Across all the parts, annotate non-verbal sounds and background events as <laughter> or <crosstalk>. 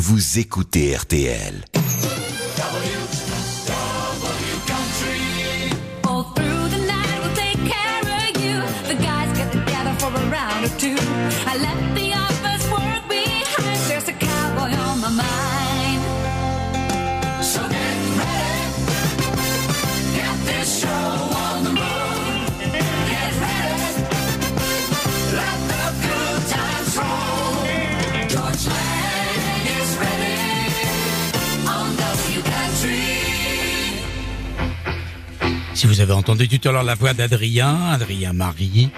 vous écoutez RTL. Through Si vous avez entendu tout à l'heure la voix d'Adrien, Adrien Marie,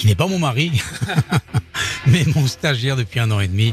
qui n'est pas mon mari, <laughs> mais mon stagiaire depuis un an et demi.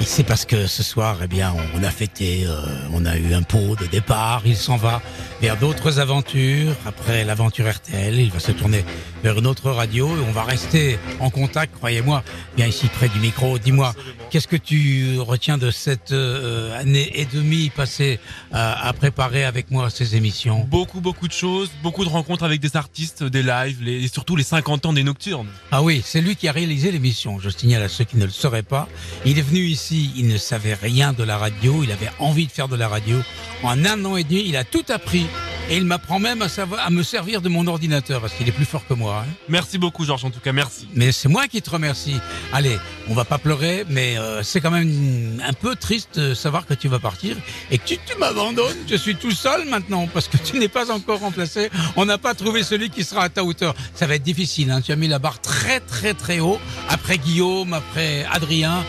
C'est parce que ce soir, eh bien, on a fêté, euh, on a eu un pot de départ. Il s'en va vers d'autres aventures. Après l'aventure RTL, il va se tourner vers une autre radio et on va rester en contact, croyez-moi, bien ici près du micro. Dis-moi, qu'est-ce que tu retiens de cette euh, année et demie passée à, à préparer avec moi ces émissions? Beaucoup, beaucoup de choses, beaucoup de rencontres avec des artistes, des lives, les- et surtout les 50 ans des Nocturnes. Ah oui, c'est lui qui a réalisé l'émission. Je signale à ceux qui ne le sauraient pas. Il est venu ici, il ne savait rien de la radio, il avait envie de faire de la radio. En un an et demi, il a tout appris. Et il m'apprend même à, savoir, à me servir de mon ordinateur, parce qu'il est plus fort que moi. hein. Merci beaucoup, Georges, en tout cas, merci. Mais c'est moi qui te remercie. Allez, on va pas pleurer, mais euh, c'est quand même un peu triste de savoir que tu vas partir et que tu, tu m'abandonnes. Je suis tout seul maintenant parce que tu n'es pas encore remplacé. On n'a pas trouvé celui qui sera à ta hauteur. Ça va être difficile. Hein. Tu as mis la barre très très très haut. Après Guillaume, après Adrien.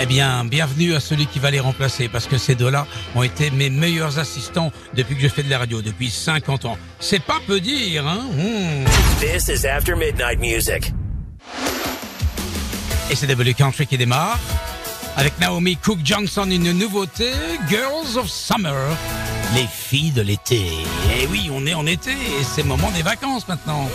Eh bien, bienvenue à celui qui va les remplacer, parce que ces deux-là ont été mes meilleurs assistants depuis que je fais de la radio, depuis 50 ans. C'est pas peu dire, hein? Mmh. This is After Midnight Music. Et c'est W Country qui démarre. Avec Naomi Cook Johnson, une nouveauté, Girls of Summer, les filles de l'été. Et oui, on est en été et c'est le moment des vacances maintenant.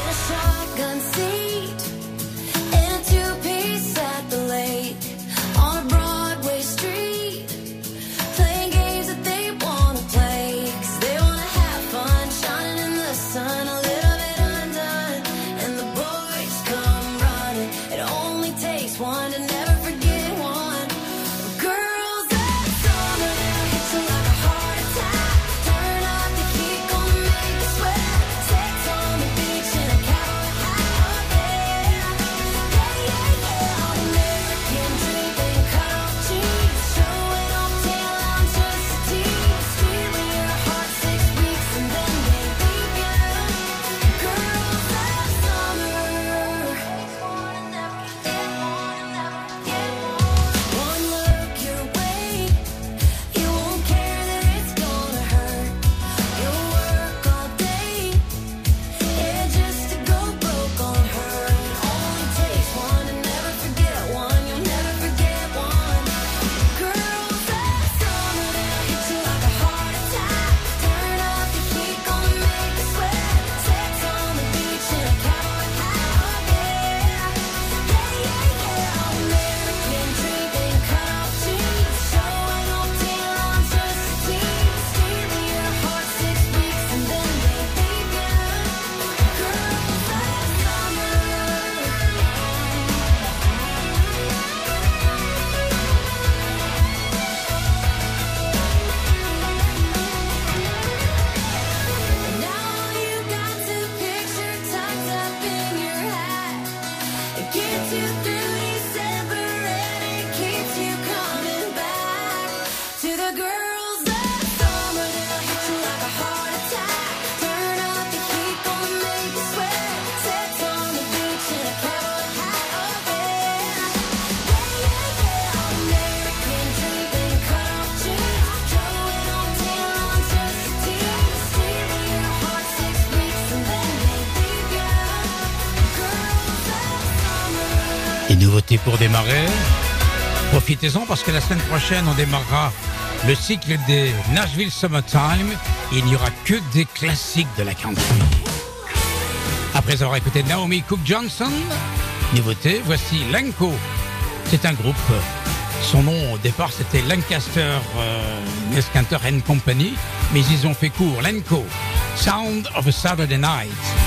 Summer. Et nouveauté pour démarrer. Profitez-en parce que la semaine prochaine, on démarrera le cycle des Nashville Summertime. Il n'y aura que des classiques de la country. Après avoir écouté Naomi Cook Johnson, nouveauté, voici Lanco. C'est un groupe. Son nom au départ c'était Lancaster euh, and Company, mais ils ont fait court. Lanco, Sound of a Saturday Night.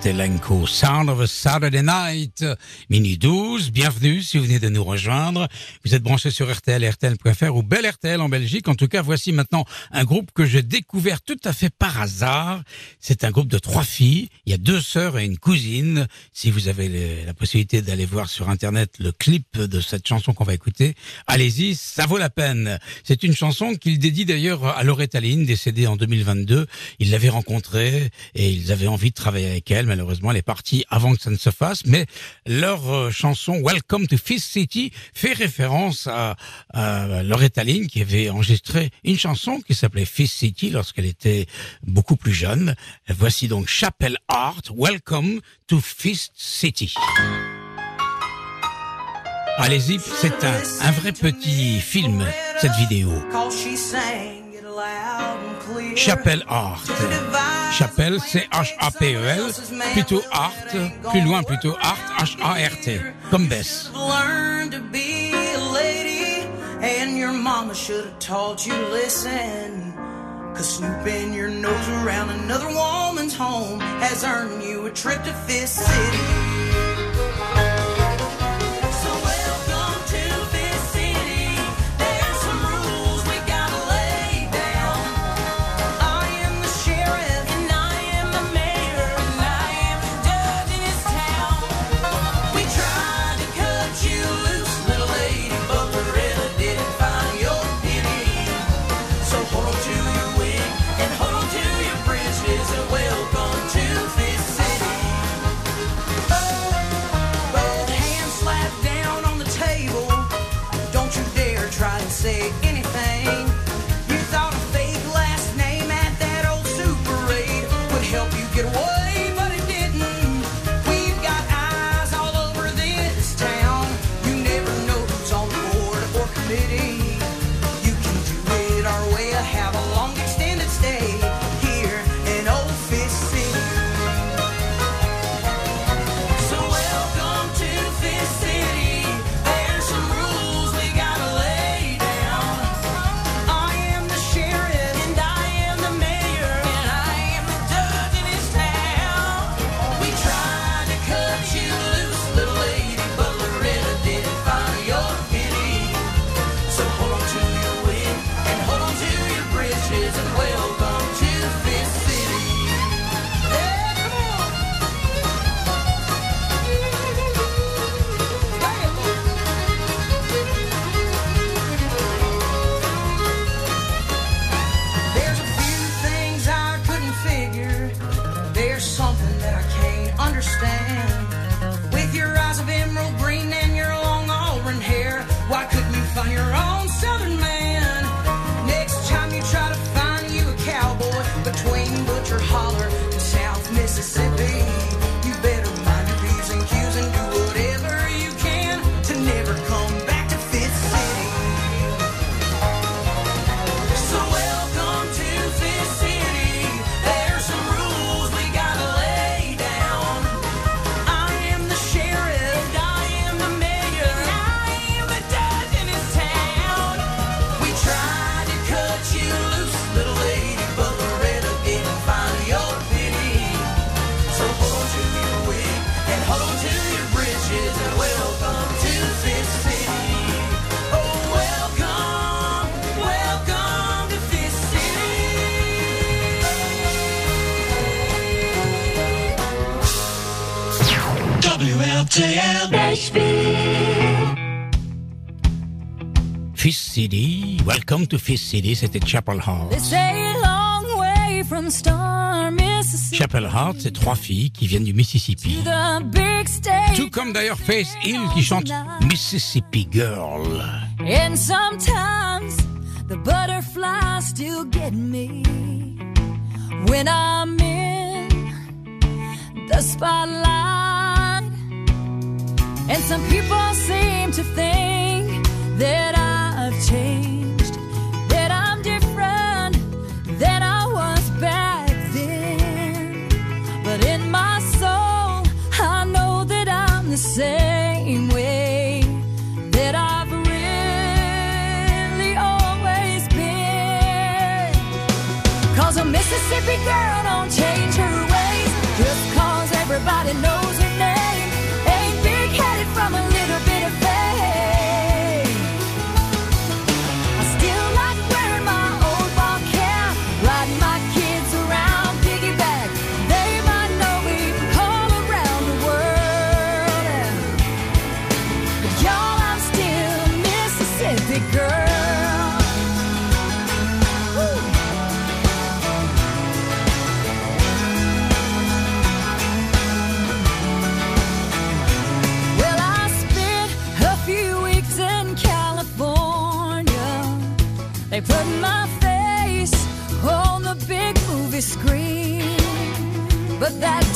Voilà, c'était Lenko, Sound of a Saturday Night, mini 12. Bienvenue si vous venez de nous rejoindre. Vous êtes branché sur RTL, RTL.fr ou Bel RTL en Belgique. En tout cas, voici maintenant un groupe que j'ai découvert tout à fait par hasard. C'est un groupe de trois filles. Il y a deux sœurs et une cousine. Si vous avez la possibilité d'aller voir sur Internet le clip de cette chanson qu'on va écouter, allez-y, ça vaut la peine. C'est une chanson qu'il dédie d'ailleurs à Loretta Lynn, décédée en 2022. Il l'avait rencontrée et ils avaient envie de travailler avec elle. Malheureusement, elle est partie avant que ça ne se fasse. Mais leur euh, chanson Welcome to Fist City fait référence à, à Loretta Lynn qui avait enregistré une chanson qui s'appelait Fist City lorsqu'elle était beaucoup plus jeune. Voici donc Chapel Art, Welcome to Fist City. Allez-y, c'est un, un vrai petit film, cette vidéo. Chapel Art. Chapelle, c'est H-A-P-E-L, plutôt Art, plus loin plutôt Art, H-A-R-T, comme Bess. And your mama should have taught you to listen. Cause snooping your nose around another woman's home has earned you a trip to Fist City. Fist City, Welcome to Fist City, c'était Chapel Heart. Chapel Heart, c'est trois filles qui viennent du Mississippi. Tout comme d'ailleurs Faith Hill qui chante Mississippi Girl. And sometimes the butterflies still get me when I'm in the spotlight. Some people seem to think that I've changed, that I'm different than I was back then. But in my soul, I know that I'm the same way that I've really always been. Cause a Mississippi girl don't change her ways just cause honky tonk, but that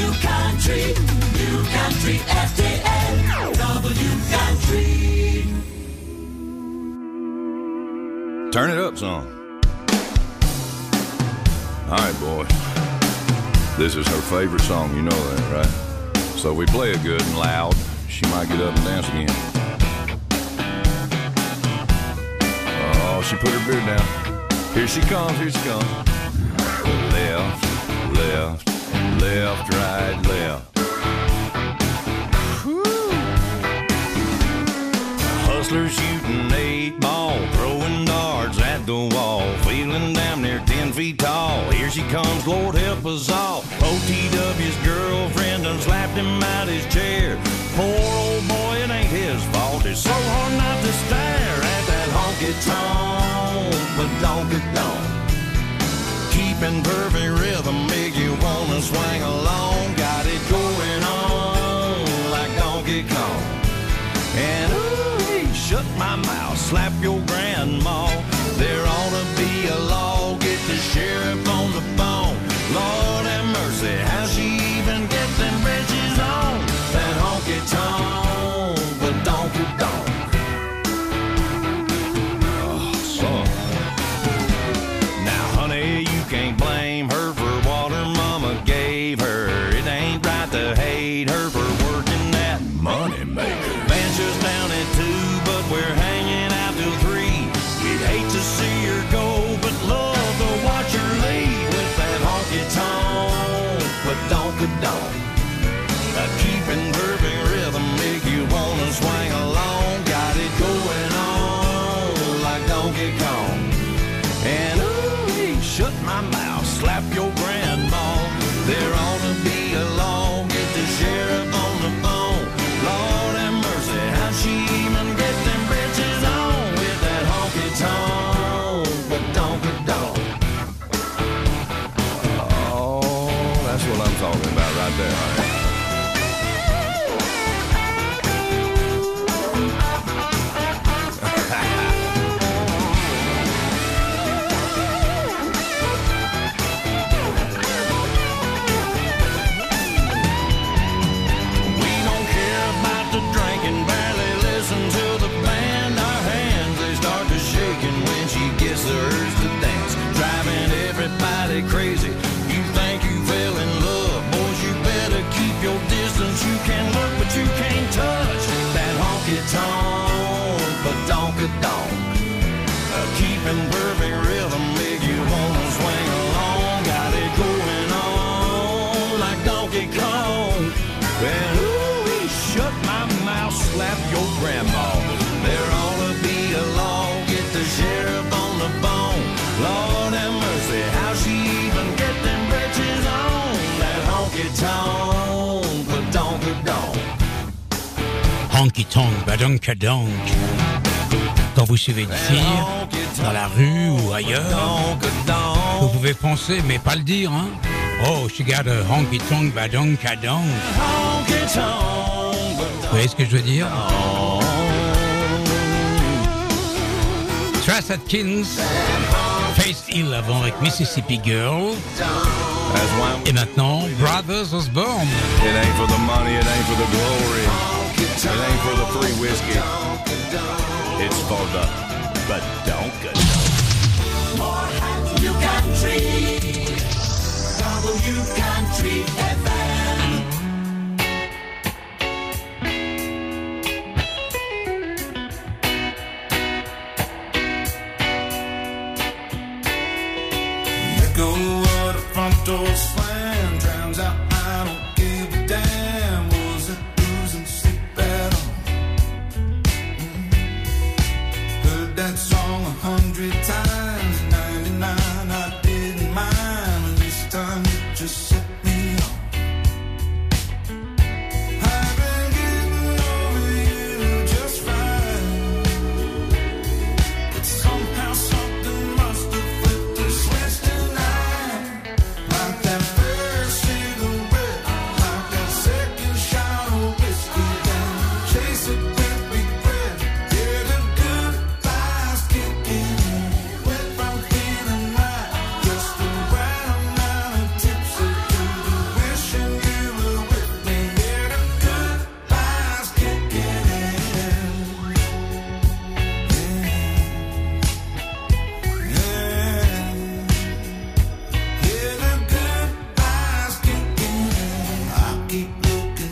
New Country, New Country FJN, W Country. Turn it up, son. All right, boy. This is her favorite song, you know that, right? So we play it good and loud. She might get up and dance again. Oh, she put her beer down. Here she comes, here she comes. Left, left, left, right, left. Whew. Hustlers shooting eight ball, throwing darts at the wall, feeling damn near ten feet tall. Here she comes, Lord help us all. OTW's girlfriend done slapped him out his chair. Poor old boy, it ain't his fault. It's so hard not to stare at that honky tonk, but don't get down. Keeping perfect rhythm swing along, got it going on like Donkey Kong. And ooh, he shook my mouth, slap your grandma. Badonka donk. Quand vous suivez une fille, dans la rue ou ailleurs, vous pouvez penser, mais pas le dire, hein. Oh, she got a honky tonk, badonka donk. Vous voyez ce que je veux dire? Trace Atkins, Face Hill avant avec Mississippi Girl. Et maintenant, Brothers Osborne. it ain't for the money, it ain't for the glory, it ain't for the free whiskey. It's for the badonka. You country. W country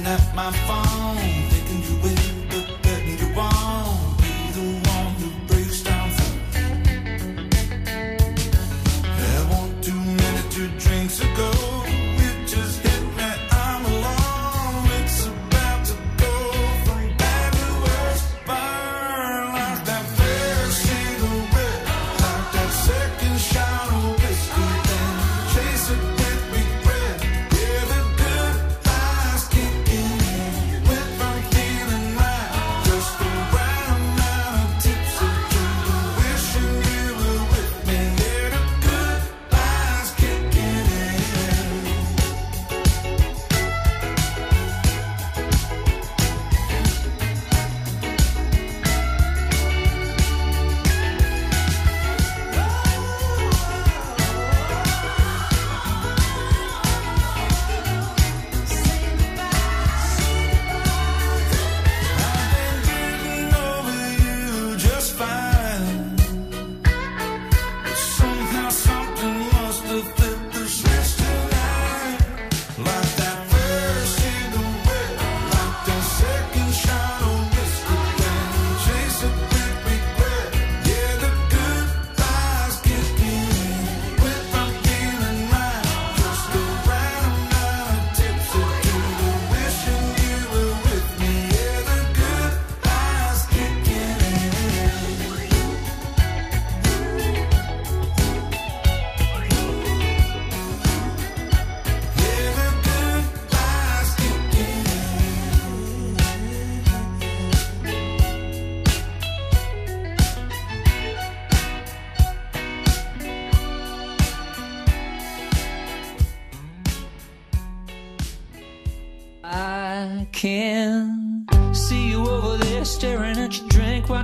at my phone,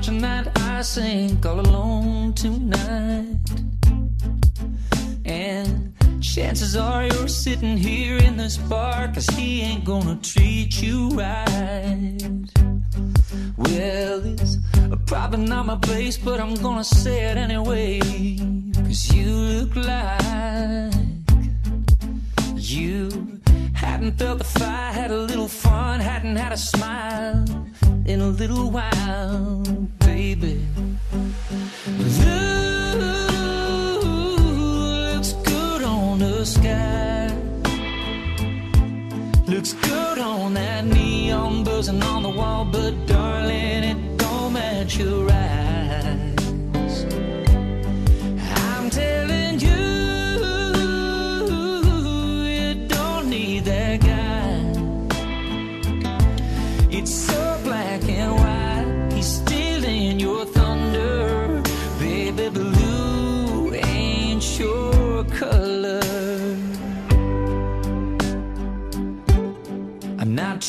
your watching that I sink all alone tonight. And chances are you're sitting here in this bar, cause he ain't gonna treat you right. Well, it's probably not my place, but I'm gonna say it anyway. Cause you look like you hadn't felt the fire, had a little fun, hadn't had a smile in a little while, baby. Looks good on the sky. Looks good on that neon buzzing on the wall, but darling, it don't match your eyes.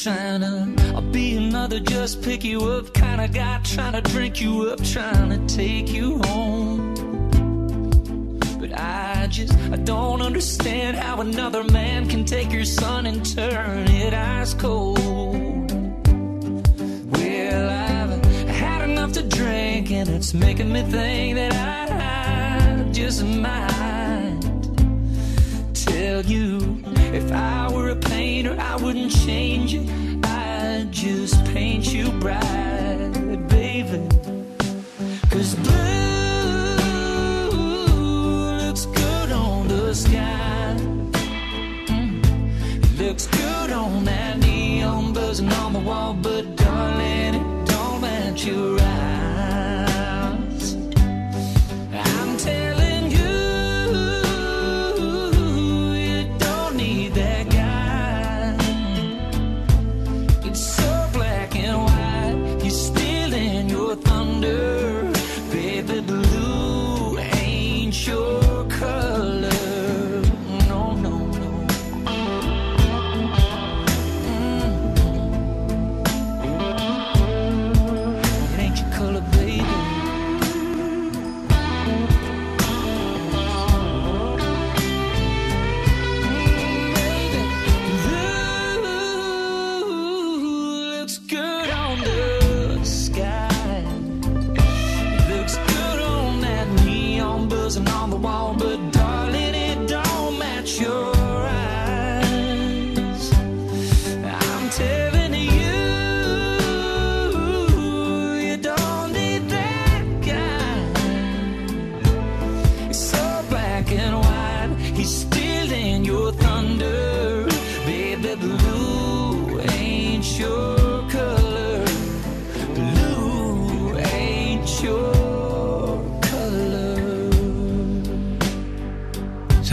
To I'll be another just pick you up kind of guy trying to drink you up trying to take you home. But I just I don't understand how another man can take your son and turn it ice cold. Well I've had enough to drink and it's making me think that I just might tell you if I were a painter I wouldn't change it I'd just paint you bright baby cause blue looks good on the sky. It looks good on that neon buzzing on the wall but darling it don't match your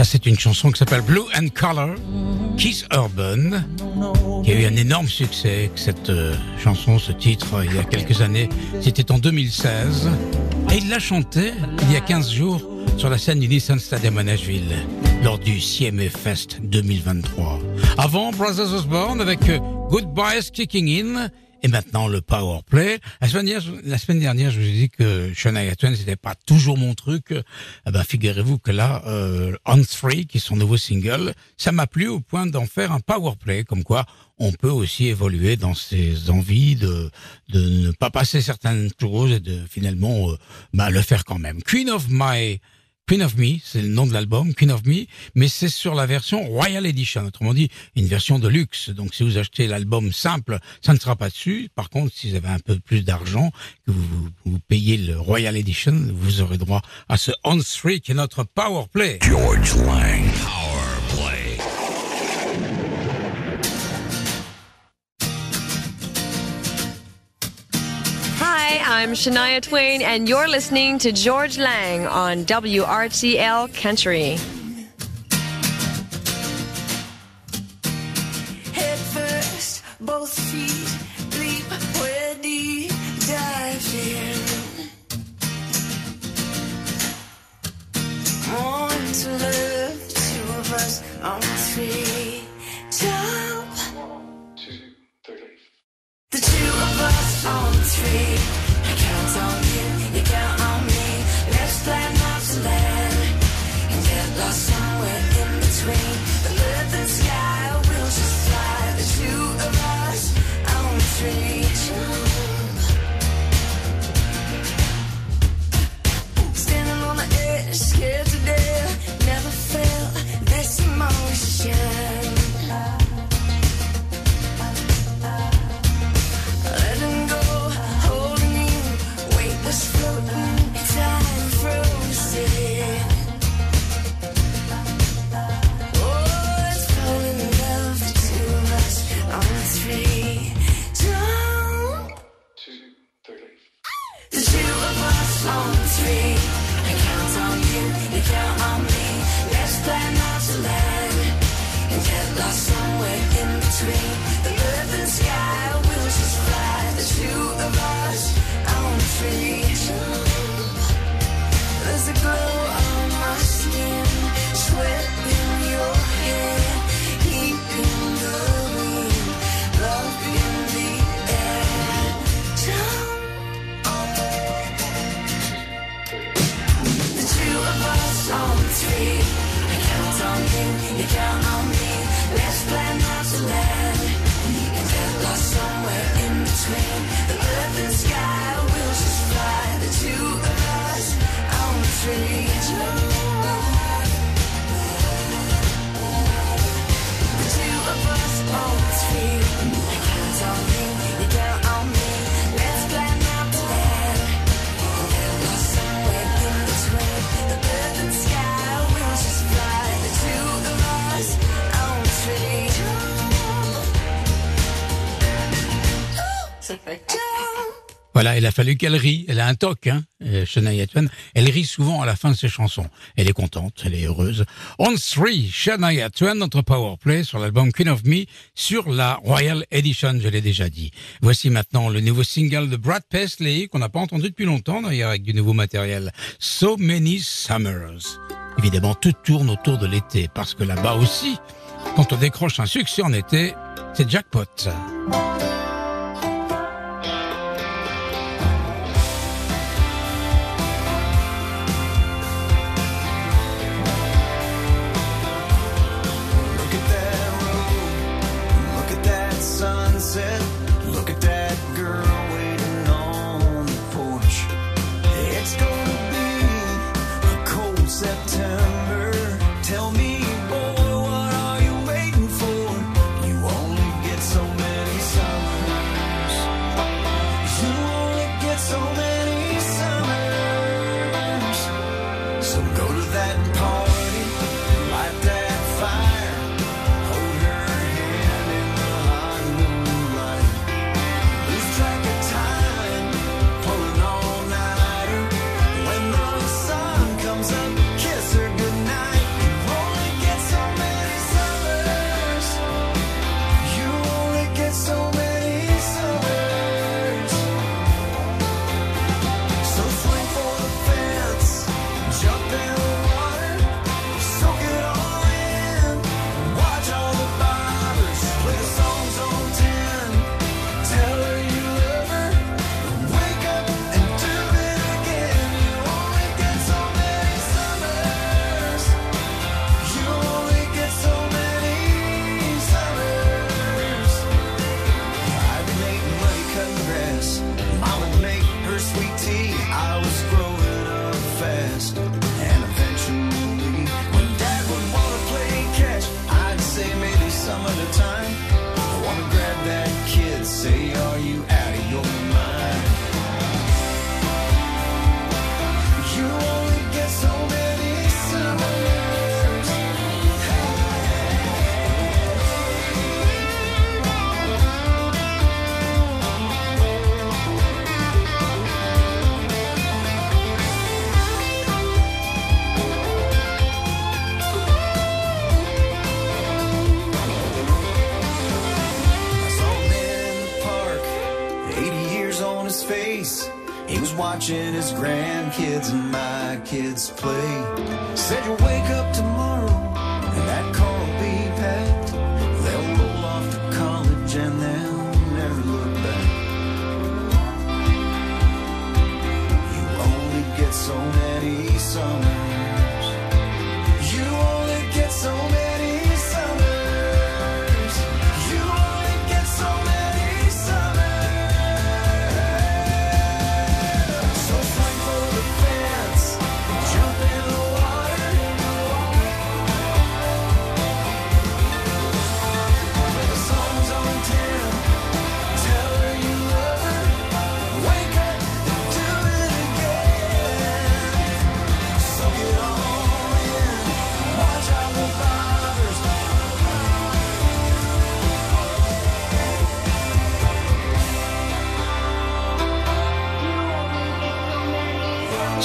C'est une chanson qui s'appelle Blue and Color, Keith Urban, qui a eu un énorme succès. Cette euh, chanson, ce titre, euh, il y a quelques années, c'était en 2016. Et il l'a chanté il y a 15 jours sur la scène du Nissan Stadium à Nashville, lors du CMA Fest 2023. Avant, Brothers Osborne avec euh, Goodbyes Kicking In. Et maintenant, le power play. La semaine dernière, je vous ai dit que Shania Twain, c'était pas toujours mon truc. Eh ben, figurez-vous que là, euh, On Three, qui est son nouveau single, ça m'a plu au point d'en faire un power play, comme quoi on peut aussi évoluer dans ses envies de, de ne pas passer certaines choses et de finalement euh, bah, le faire quand même. Queen of My Queen of Me, c'est le nom de l'album, Queen of Me, mais c'est sur la version Royal Edition, autrement dit une version de luxe. Donc si vous achetez l'album simple, ça ne sera pas dessus. Par contre, si vous avez un peu plus d'argent, que vous, payez le Royal Edition, vous aurez droit à ce On 3 qui est notre Power Play. George Lang. I'm Shania Twain, and you're listening to George Lang on WRTL Country. Head first, both feet leap where deep dive in. Born to love, two of us on three. Jump. The two of us on three. I Voilà, il a fallu qu'elle rie. Elle a un toc, hein, euh, Shania Twain. Elle rit souvent à la fin de ses chansons. Elle est contente, elle est heureuse. On 3, Shania Twain, notre powerplay sur l'album Queen of Me, sur la Royal Edition, je l'ai déjà dit. Voici maintenant le nouveau single de Brad Paisley, qu'on n'a pas entendu depuis longtemps d'ailleurs, avec du nouveau matériel. So Many Summers. Évidemment, tout tourne autour de l'été, parce que là-bas aussi, quand on décroche un succès en été, c'est jackpot.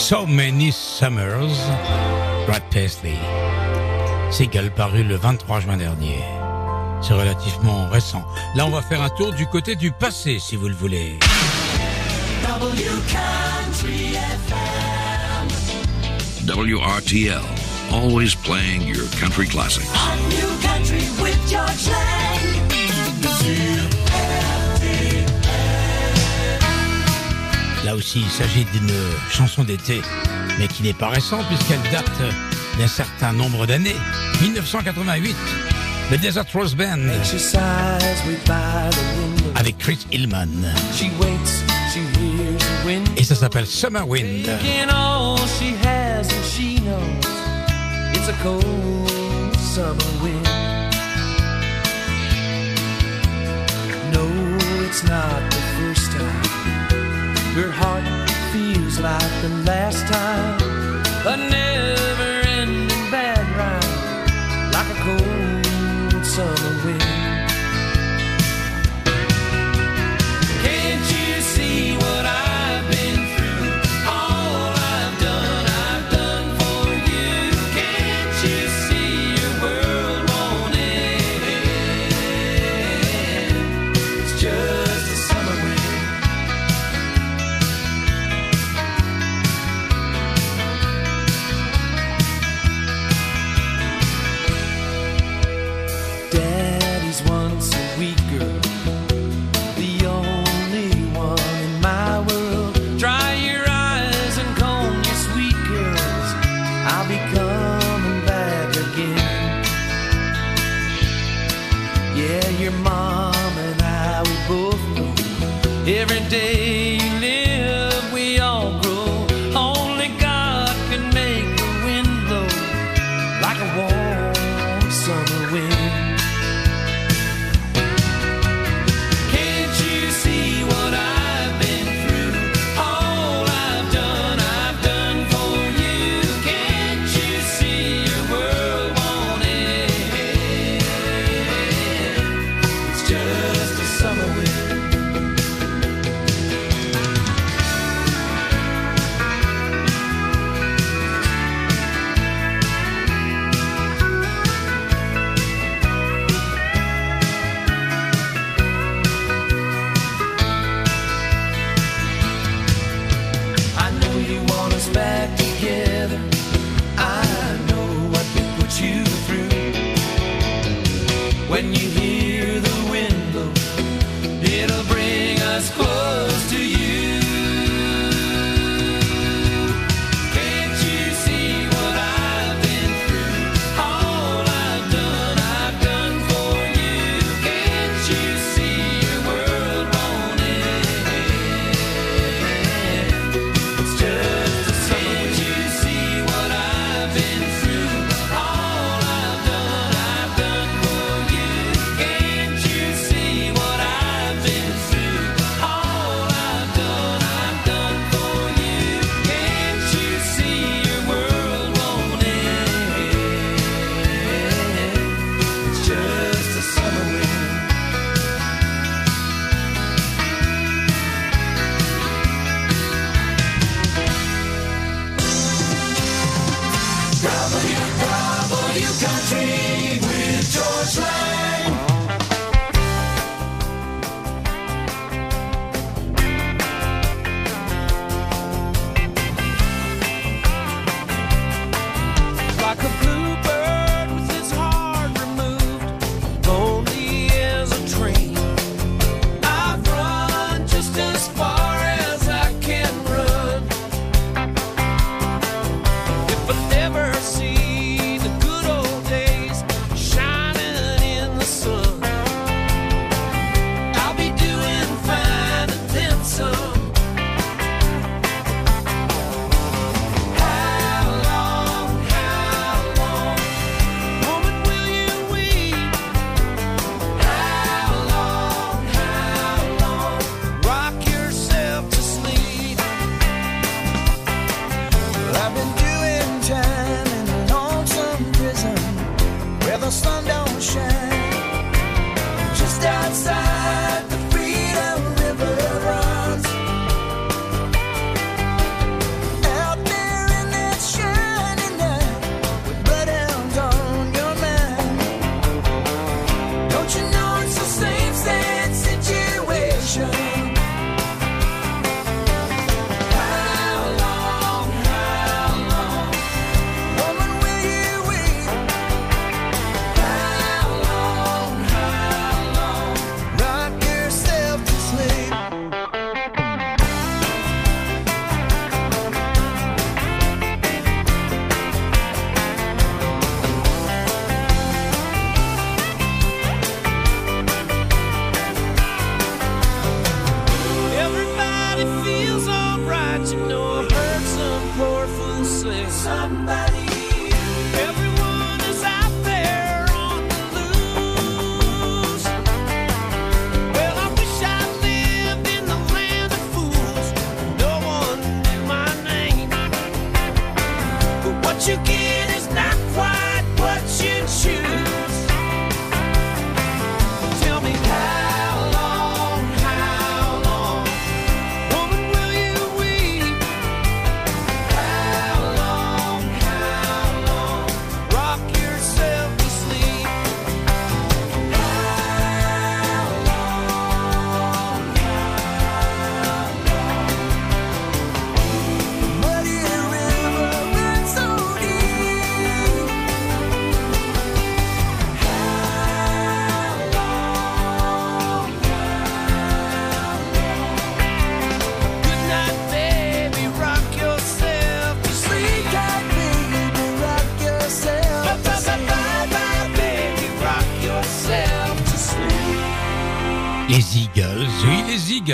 So Many Summers, Brad Paisley. Seagull paru le 23 juin dernier. C'est relativement récent. Là, on va faire un tour du côté du passé, si vous le voulez. WRTL, always playing your country classics. On new country with George Lang. Là aussi, il s'agit d'une chanson d'été, mais qui n'est pas récente puisqu'elle date d'un certain nombre d'années. 1988, The Desert Rose Band, avec Chris Hillman. Et ça s'appelle Summer Wind. It's a cold summer wind. It's not the first time. Her heart feels like the last time. A never ending bad rhyme, like a cold summer wind.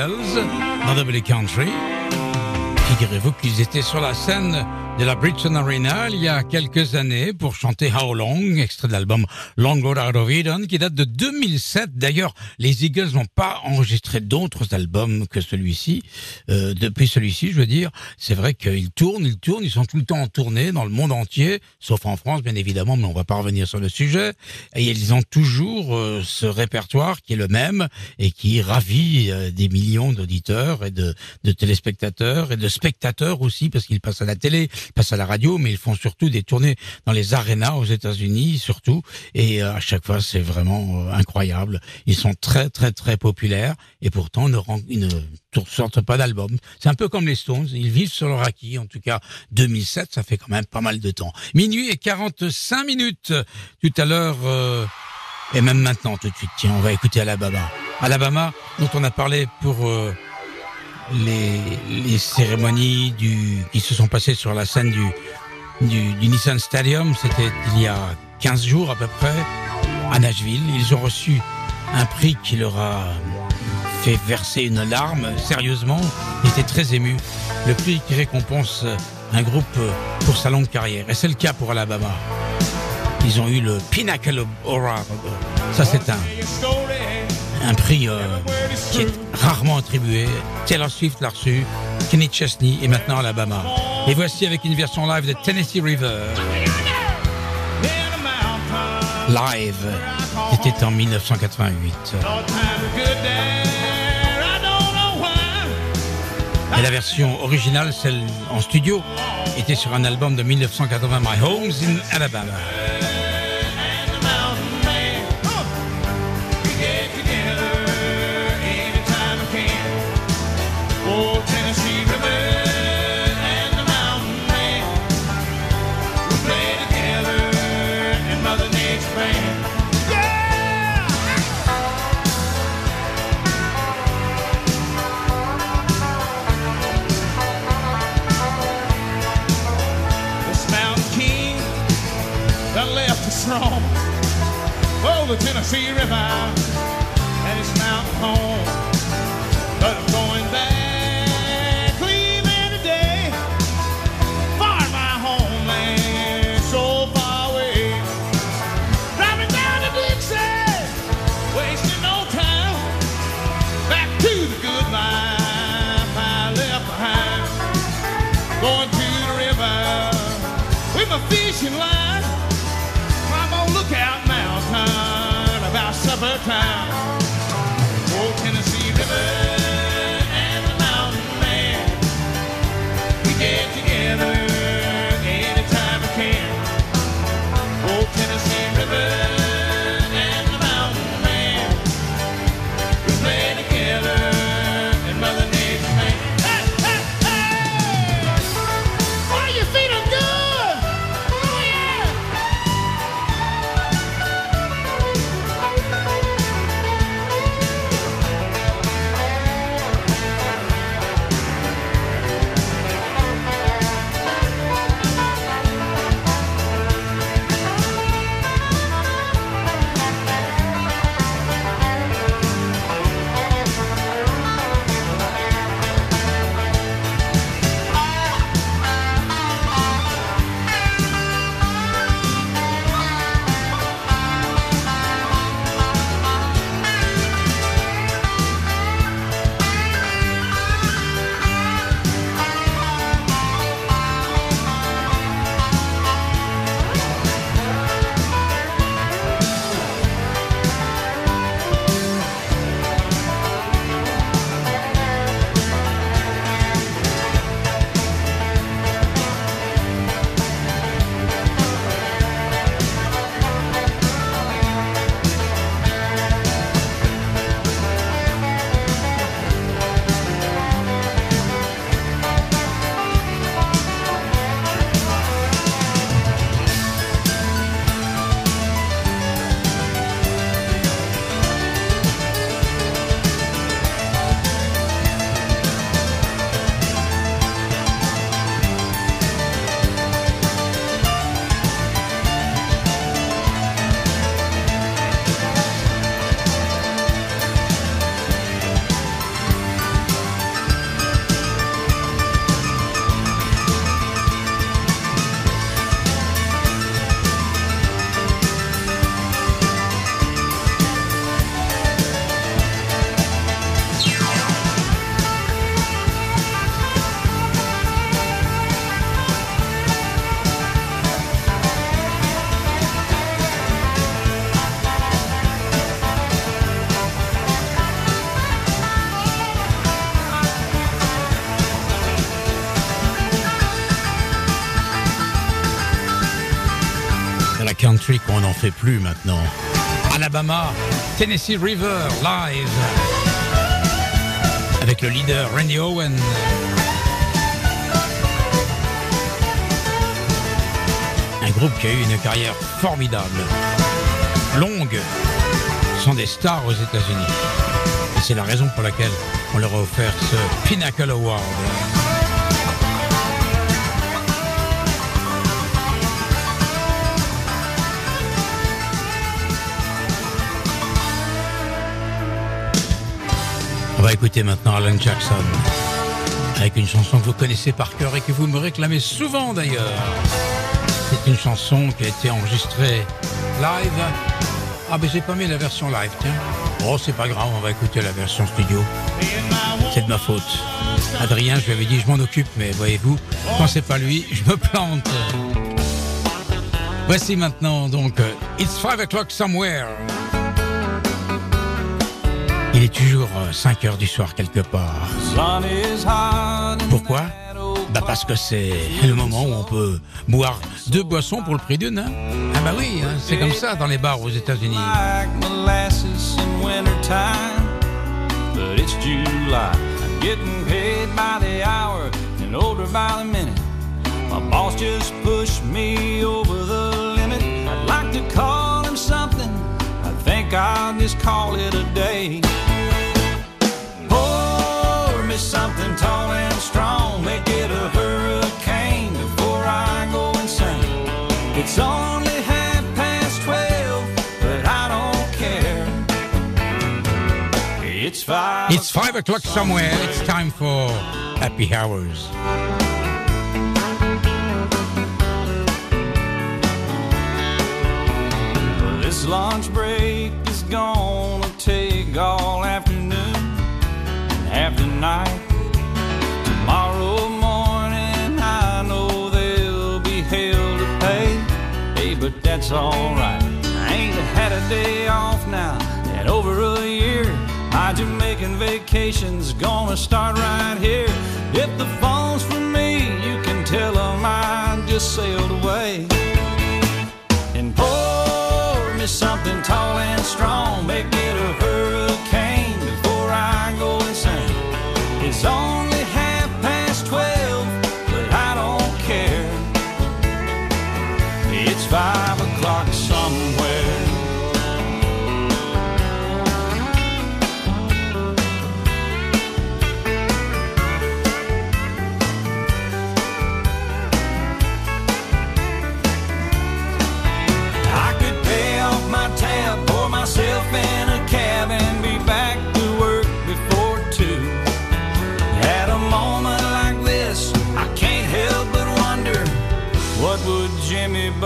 Eagles, dans Country. Figurez-vous qu'ils étaient sur la scène de la Bridgestone Arena il y a quelques années pour chanter How Long, extrait de l'album Long Road Out of Eden, qui date de 2007. D'ailleurs, les Eagles n'ont pas enregistré d'autres albums que celui-ci. Euh, depuis celui-ci, je veux dire, c'est vrai qu'ils tournent, ils tournent, ils sont tout le temps en tournée dans le monde entier, sauf en France, bien évidemment, mais on va pas revenir sur le sujet. Et ils ont toujours euh, ce répertoire qui est le même et qui ravit euh, des millions d'auditeurs et de, de téléspectateurs et de spectateurs aussi, parce qu'ils passent à la télé, ils passent à la radio, mais ils font surtout des tournées dans les arénas aux États-Unis, surtout. Et euh, à chaque fois, c'est vraiment euh, incroyable. Ils sont très, très, très populaires et pourtant ne, ils ne sortent pas d'album. C'est un peu comme les Stones. Ils vivent sur leur acquis. En tout cas, 2007, ça fait quand même pas mal de temps. Minuit et 45 minutes. Tout à l'heure, euh, et même maintenant, tout de suite. Tiens, on va écouter Alabama. Alabama, dont on a parlé pour les, cérémonies qui se sont passées sur la scène du, Nissan Stadium. C'était il y a 15 jours à peu près, à Nashville. Ils ont reçu un prix qui leur a fait verser une larme, sérieusement. Ils étaient très émus. Le prix qui récompense un groupe pour sa longue carrière. Et c'est le cas pour Alabama. Ils ont eu le Pinnacle Award. Ça, c'est un, un prix euh, qui est rarement attribué. Taylor Swift l'a reçu, Kenny Chesney et maintenant Alabama. Et voici avec une version live de Tennessee River. Live. C'était en 1988. Et la version originale, celle en studio, était sur un album de 1980, My Homes in Alabama. The Tennessee River fait plus maintenant. Alabama, Tennessee River, live. Avec le leader Randy Owen. Un groupe qui a eu une carrière formidable, longue, sont des stars aux États-Unis. Et c'est la raison pour laquelle on leur a offert ce Pinnacle Award. Va écouter maintenant Alan Jackson avec une chanson que vous connaissez par cœur et que vous me réclamez souvent d'ailleurs. C'est une chanson qui a été enregistrée live. Ah mais j'ai pas mis la version live, tiens. Oh c'est pas grave, on va écouter la version studio. C'est de ma faute. Adrien, je lui avais dit je m'en occupe, mais voyez-vous, quand c'est pas lui, je me plante. Voici maintenant donc euh, It's 5 o'clock somewhere. Est toujours 5 heures du soir quelque part. Pourquoi? Bah parce que c'est le moment où on peut boire deux boissons pour le prix d'une. hein. Ah bah oui, hein, c'est comme ça dans les bars aux États-Unis. I'll just call it a day. Me something tall and strong. Make it a hurricane before I go insane. It's only half past twelve, but I don't care. It's five. It's 5 o'clock somewhere. It's time for happy hours. This lunch break is gonna take all afternoon and half the Tomorrow morning, I know they'll be hell to pay. Hey, but that's alright. I ain't had a day off now in over a year. My Jamaican vacation's gonna start right here. If the phone's for me, you can tell them I just sailed away and pour me something tall and strong. Make it a It's five o'clock somewhere.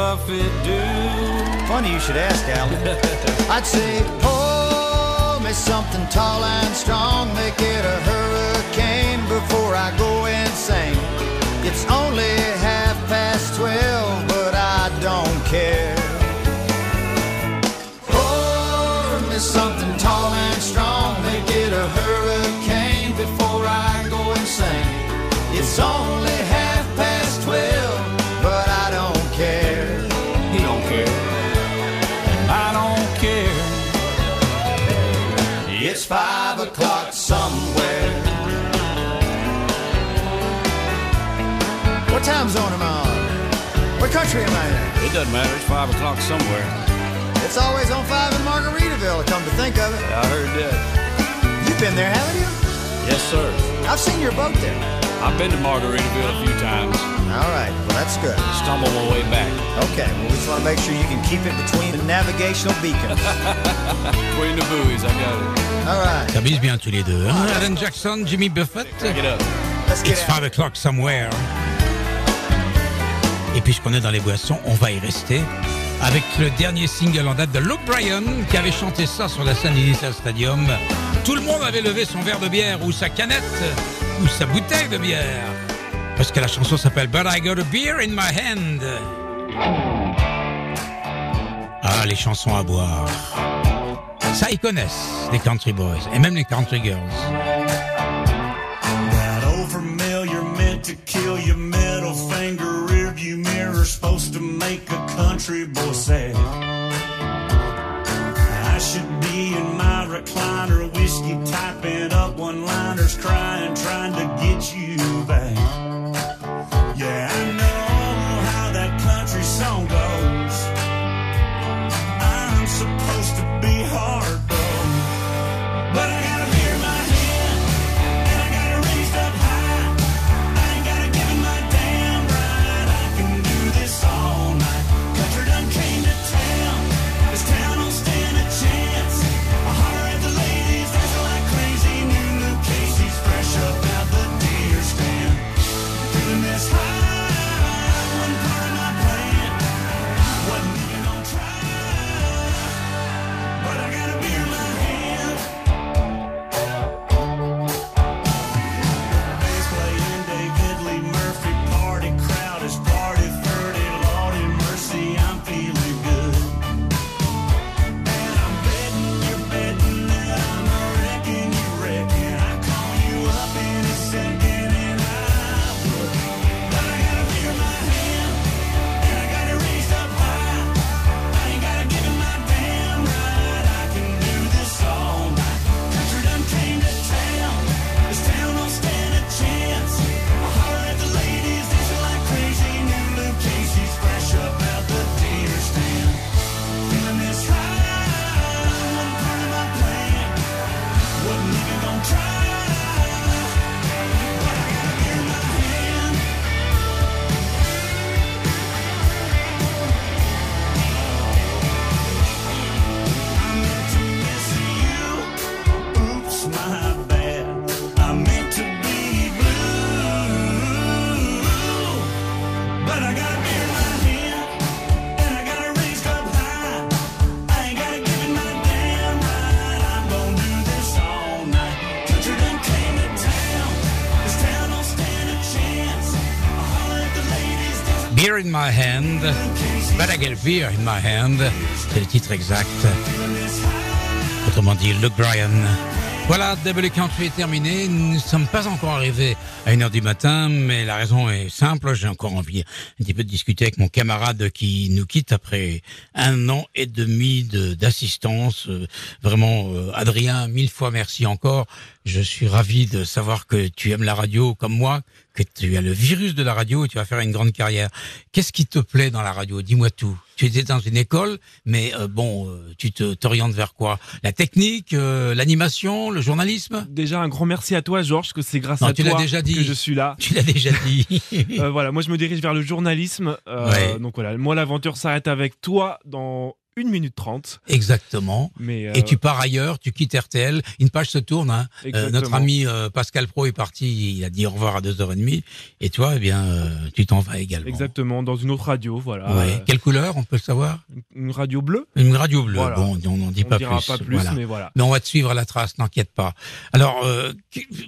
Buffett do? Funny you should ask, Al. <laughs> I'd say, pour me something tall and strong, make it a hurricane before I go insane. It's only half past twelve, but I don't care. Pour me something tall and strong, make it a hurricane before I go insane. It's only half It's five o'clock somewhere. What time zone am I on? What country am I in? It doesn't matter. It's five o'clock somewhere. It's always on five in Margaritaville, come to think of it. I heard that. You've been there, haven't you? Yes, sir. I've seen your boat there. I've been to Margaritaville a few times. All right, well, that's good. Stumbled my way back. Okay, well, we just want to make sure you can keep it between the navigational beacons. <laughs> Between the buoys, I got it. All right, S'amusent bien tous les deux. hein? Alan Jackson, Jimmy Buffett. Get up. let's get It's out. 5 o'clock somewhere. Et puisqu'on est dans les boissons, on va y rester avec le dernier single en date de Luke Bryan qui avait chanté ça sur la scène du Nissan Stadium. Tout le monde avait levé son verre de bière ou sa canette sa bouteille de bière. Parce que la chanson s'appelle But I Got a Beer in My Hand. Ah, les chansons à boire. Ça, ils connaissent, les country boys, et même les country girls. Supposed to make a country boy. In my recliner, whiskey typing up one liners, crying, trying to get you back. In my hand. But I get beer in my hand. C'est le titre exact. Autrement dit, Luke Bryan. Voilà, Double Country est terminé. Nous ne sommes pas encore arrivés à 1h du matin, mais la raison est simple. J'ai encore envie un petit peu de discuter avec mon camarade qui nous quitte après un an et demi de- d'assistance. Euh, Vraiment, euh, Adrien, mille fois merci encore. Je suis ravi de savoir que tu aimes la radio comme moi, que tu as le virus de la radio et tu vas faire une grande carrière. Qu'est-ce qui te plaît dans la radio? Dis-moi tout. Tu étais dans une école, mais euh, bon, euh, tu te t'orientes vers quoi? La technique, euh, l'animation, le journalisme? Déjà, un grand merci à toi, Georges, que c'est grâce Non, à tu toi déjà dit. que je suis là. Tu l'as déjà dit. <laughs> Voilà, moi je me dirige vers le journalisme. Ouais. Donc voilà, moi l'aventure s'arrête avec toi dans 1 minute 30. Exactement. Mais, euh, Et tu pars ailleurs, tu quittes RTL, une page se tourne. Hein. Euh, notre ami euh, Pascal Pro est parti, il a dit au revoir à 2h30. Et toi, eh bien, tu t'en vas également. Exactement, dans une autre radio, voilà. Ouais. Quelle couleur, on peut le savoir? une radio bleue? Une radio bleue. Voilà. Bon, on n'en dit On pas dira plus. pas plus, mais voilà. Mais on va te suivre à la trace, n'inquiète pas. Alors,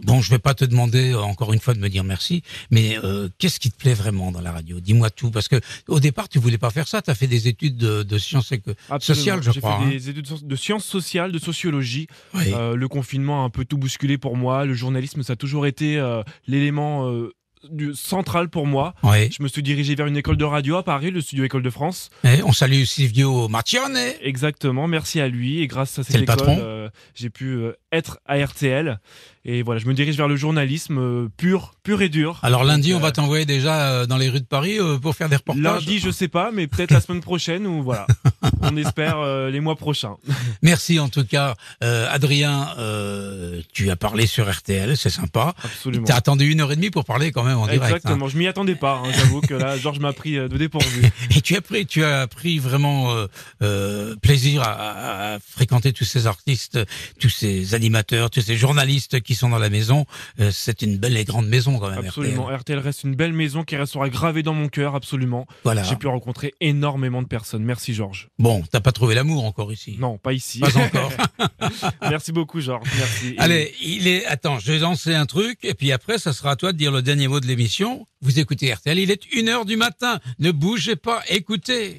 bon, je vais pas te demander encore une fois de me dire merci, mais qu'est-ce qui te plaît vraiment dans la radio? Dis-moi tout, parce que au départ, tu voulais pas faire ça. Tu as fait des études de, de sciences éco- Absolument. Sociales, je J'ai crois. fait hein. des études de sciences sociales, de sociologie. Oui. Euh, le confinement a un peu tout bousculé pour moi. Le journalisme, ça a toujours été euh, l'élément euh, du- central pour moi. Oui. Je me suis dirigé vers une école de radio à Paris, le studio École de France. Eh, on salue Silvio Martione. Exactement, merci à lui. Et grâce à cette le école, euh, j'ai pu euh, être à RTL. Et voilà, je me dirige vers le journalisme euh, pur, pur et dur. Alors lundi, Donc, on va euh, t'envoyer déjà euh, dans les rues de Paris pour faire des reportages. Lundi, je sais pas, mais peut-être la semaine prochaine ou voilà. <laughs> On espère les mois prochains. <laughs> Merci en tout cas, Adrien. tu as parlé sur RTL, c'est sympa. Absolument. T'as attendu une heure et demie pour parler quand même en direct. hein. Exactement, je m'y attendais pas. hein. J'avoue que là, <laughs> Georges m'a pris de dépourvu. Et tu as pris, tu as pris vraiment plaisir à, à- à fréquenter tous ces artistes, tous ces animateurs, tous ces journalistes qui sont dans la maison. Euh, c'est une belle et grande maison quand même. Absolument. RTL. RTL reste une belle maison qui restera gravée dans mon cœur, absolument. Voilà. J'ai pu rencontrer énormément de personnes. Merci, Georges. Bon, t'as pas trouvé l'amour encore ici. Non, pas ici. Pas <laughs> encore. <laughs> Merci beaucoup, Georges. Merci. Allez, il est. Attends, je vais lancer un truc et puis après, ça sera à toi de dire le dernier mot de l'émission. Vous écoutez RTL. Il est une heure du matin. Ne bougez pas. Écoutez.